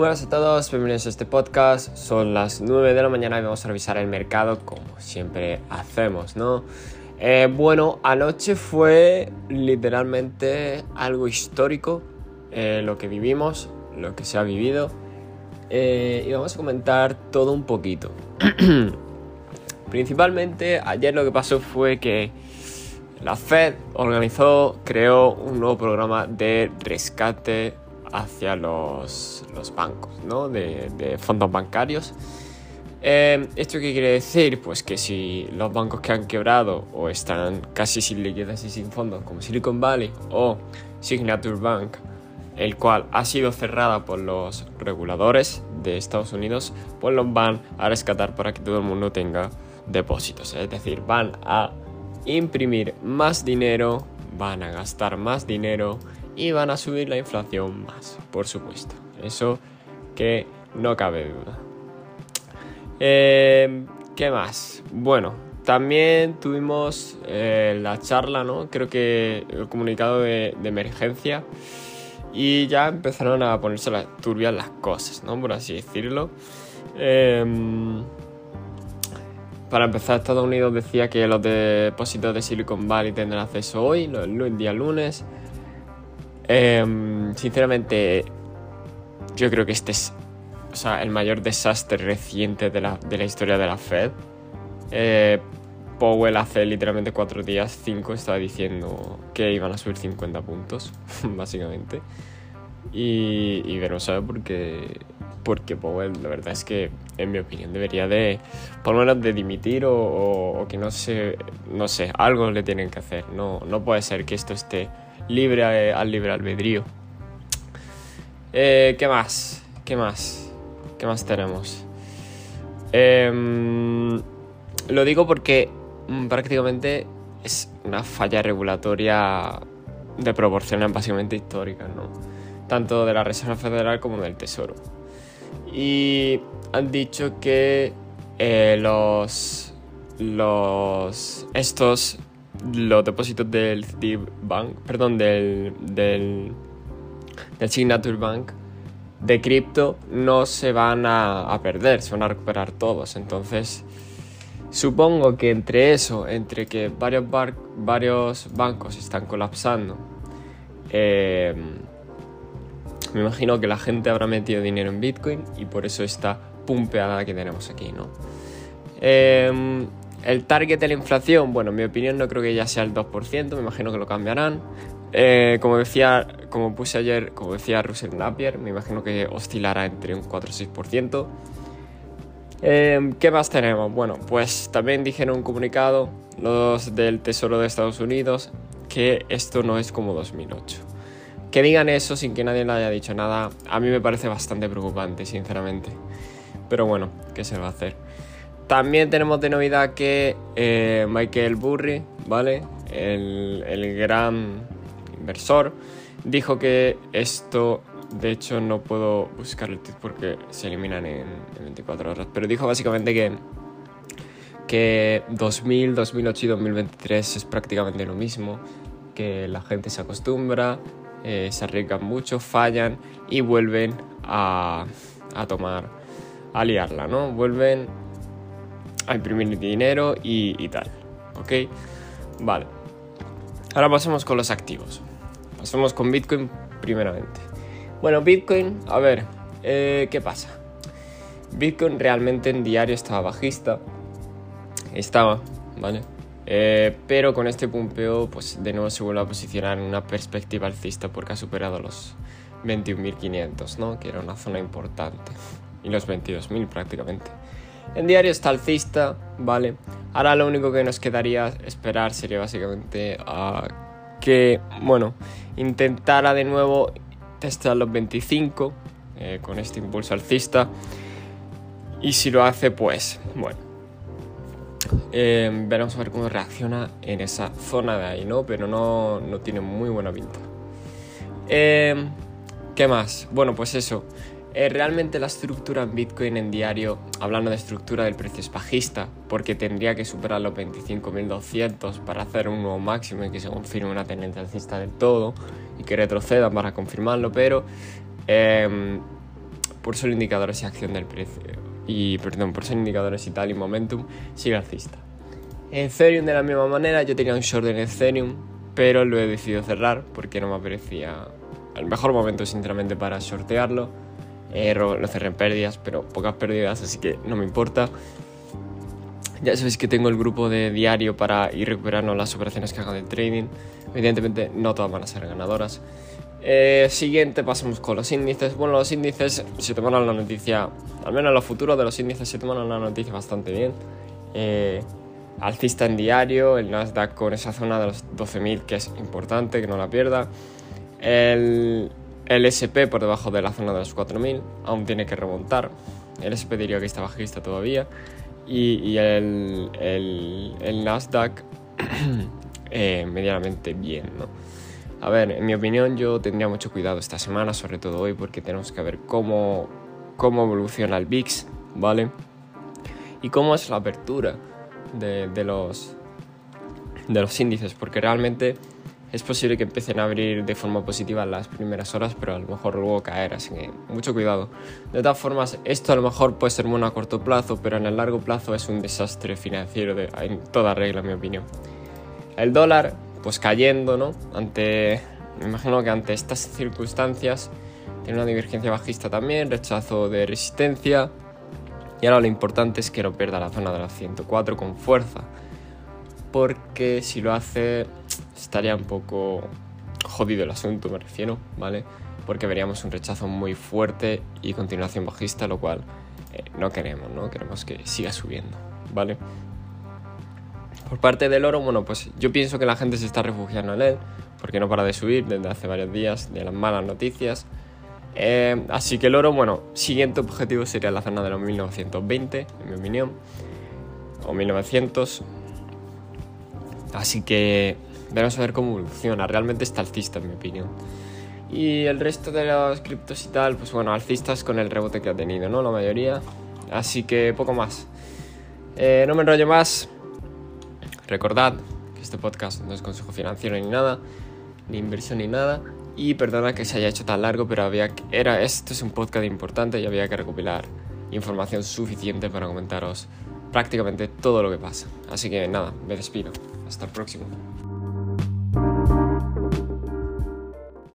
buenas a todos, bienvenidos a este podcast. Son las 9 de la mañana y vamos a revisar el mercado como siempre hacemos, ¿no? Eh, bueno, anoche fue literalmente algo histórico eh, lo que vivimos, lo que se ha vivido. Eh, y vamos a comentar todo un poquito. Principalmente ayer lo que pasó fue que la Fed organizó, creó un nuevo programa de rescate hacia los, bancos, ¿no? De, fondos bancarios. Eh, ¿Esto qué quiere decir? Pues que si los bancos que han quebrado o están casi sin liquidez y sin fondos, como Silicon Valley o Signature Bank, el cual ha sido cerrada por los reguladores de Estados Unidos, pues los van a rescatar para que todo el mundo tenga depósitos. Es decir, van a imprimir más dinero, van a gastar más dinero y van a subir la inflación más, por supuesto. Eso que no cabe duda. Eh, ¿Qué más? Bueno, también tuvimos eh, la charla, ¿no? Creo que el comunicado de, emergencia y ya empezaron a ponerse las turbias las cosas, ¿no? Por así decirlo. Em, para empezar, Estados Unidos decía que los depósitos de Silicon Valley tendrán acceso hoy, el día lunes. Em, sinceramente, yo creo que este es el mayor desastre reciente de la, historia de la Fed. Eh, Powell hace literalmente cuatro días, cinco, estaba diciendo que iban a subir 50 puntos, básicamente. Y, y veremos a ver porque, porque Powell, la verdad es que, en mi opinión, debería de, por lo menos, de dimitir o, que no sé, no sé, algo le tienen que hacer. No, no puede ser que esto esté libre al libre albedrío. Eh, ¿Qué más? ¿Qué más? ¿Qué más tenemos? Em, lo digo porque mm, prácticamente es una falla regulatoria de proporciones básicamente históricas, ¿no? Tanto de la Reserva Federal como del Tesoro. Y han dicho que eh, los, los estos los depósitos del Bank, perdón, del, del, Signature Bank de cripto no se van a, perder, se van a recuperar todos. Entonces, supongo que entre eso, entre que varios, varios bancos están colapsando, eh, me imagino que la gente habrá metido dinero en Bitcoin y por eso esta pumpeada que tenemos aquí, ¿no? Eh, el target de la inflación, bueno, en mi opinión no creo que ya sea el 2%, me imagino que lo cambiarán. Eh, como decía, como puse ayer, como decía Russell Napier, me imagino que oscilará entre un 4 o 6%. Eh, ¿Qué más tenemos? Bueno, pues también dijeron un comunicado los del Tesoro de Estados Unidos que esto no es como 2008. Que digan eso sin que nadie le haya dicho nada, a mí me parece bastante preocupante, sinceramente. Pero bueno, ¿qué se va a hacer? También tenemos de novedad que eh, Michael Burry, ¿vale? El, gran inversor, dijo que esto, de hecho no puedo buscar el tweet porque se eliminan en, 24 horas, pero dijo básicamente que, que 2000, 2008 y 2023 es prácticamente lo mismo, que la gente se acostumbra, eh, se arriesgan mucho, fallan y vuelven a, a tomar, a liarla, ¿no? Vuelven a imprimir dinero y, tal. ¿Ok? Vale. Ahora pasemos con los activos. Pasemos con Bitcoin primeramente. Bueno, Bitcoin, a ver, eh, ¿qué pasa? Bitcoin realmente en diario estaba bajista. Estaba, ¿vale? Eh, pero con este pumpeo, pues de nuevo se vuelve a posicionar en una perspectiva alcista porque ha superado los 21.500, ¿no? Que era una zona importante. Y los 22.000 prácticamente. En diario está alcista, ¿vale? Ahora lo único que nos quedaría esperar sería básicamente a que, bueno, intentara de nuevo testar los 25 eh, con este impulso alcista. Y si lo hace, pues, bueno. Eh, veremos a ver cómo reacciona en esa zona de ahí, ¿no? Pero no, no tiene muy buena pinta. Eh, ¿Qué más? Bueno, pues eso. Eh, realmente la estructura en Bitcoin en diario, hablando de estructura del precio, es bajista, porque tendría que superar los 25.200 para hacer un nuevo máximo y que se confirme una tendencia alcista del todo y que retroceda para confirmarlo, pero em, por solo indicadores y acción del precio. Y, perdón, por solo indicadores y tal y momentum, sigue alcista. Ethereum de la misma manera, yo tenía un short en Ethereum, pero lo he decidido cerrar porque no me parecía el mejor momento sinceramente para shortearlo. Eh, lo cerré en pérdidas, pero pocas pérdidas, así que no me importa. Ya sabéis que tengo el grupo de diario para ir recuperando las operaciones que hago de trading. Evidentemente no todas van a ser ganadoras. Eh, siguiente, pasamos con los índices. Bueno, los índices se tomaron la noticia, al menos los futuros de los índices se tomaron la noticia bastante bien. Eh, alcista en diario, el Nasdaq con esa zona de los 12.000 que es importante, que no la pierda. El, el SP por debajo de la zona de los 4.000, aún tiene que remontar. El SP diría que está bajista todavía. Y, el, el, Nasdaq eh, medianamente bien, ¿no? A ver, en mi opinión yo tendría mucho cuidado esta semana, sobre todo hoy, porque tenemos que ver cómo, cómo evoluciona el VIX, ¿vale? Y cómo es la apertura de, de, los, de los índices, porque realmente es posible que empiecen a abrir de forma positiva las primeras horas, pero a lo mejor luego caer, así que mucho cuidado. De todas formas, esto a lo mejor puede ser bueno a corto plazo, pero en el largo plazo es un desastre financiero en toda regla, en mi opinión. El dólar, pues cayendo, ¿no? Ante, me imagino que ante estas circunstancias tiene una divergencia bajista también, rechazo de resistencia. Y ahora lo importante es que no pierda la zona de los 104 con fuerza. Porque si lo hace estaría un poco jodido el asunto, me refiero, ¿vale? Porque veríamos un rechazo muy fuerte y continuación bajista, lo cual eh, no queremos, ¿no? Queremos que siga subiendo, ¿vale? Por parte del oro, bueno, pues yo pienso que la gente se está refugiando en él, porque no para de subir desde hace varios días de las malas noticias. Eh, así que el oro, bueno, siguiente objetivo sería la zona de los 1920, en mi opinión, o 1900. Así que Veremos a ver cómo evoluciona. Realmente está alcista, en mi opinión. Y el resto de los criptos y tal, pues bueno, alcistas con el rebote que ha tenido, ¿no? La mayoría. Así que poco más. Eh, no me enrollo más. Recordad que este podcast no es consejo financiero ni nada, ni inversión ni nada. Y perdona que se haya hecho tan largo, pero había que, era, esto es un podcast importante y había que recopilar información suficiente para comentaros prácticamente todo lo que pasa. Así que nada, me despido. Hasta el próximo.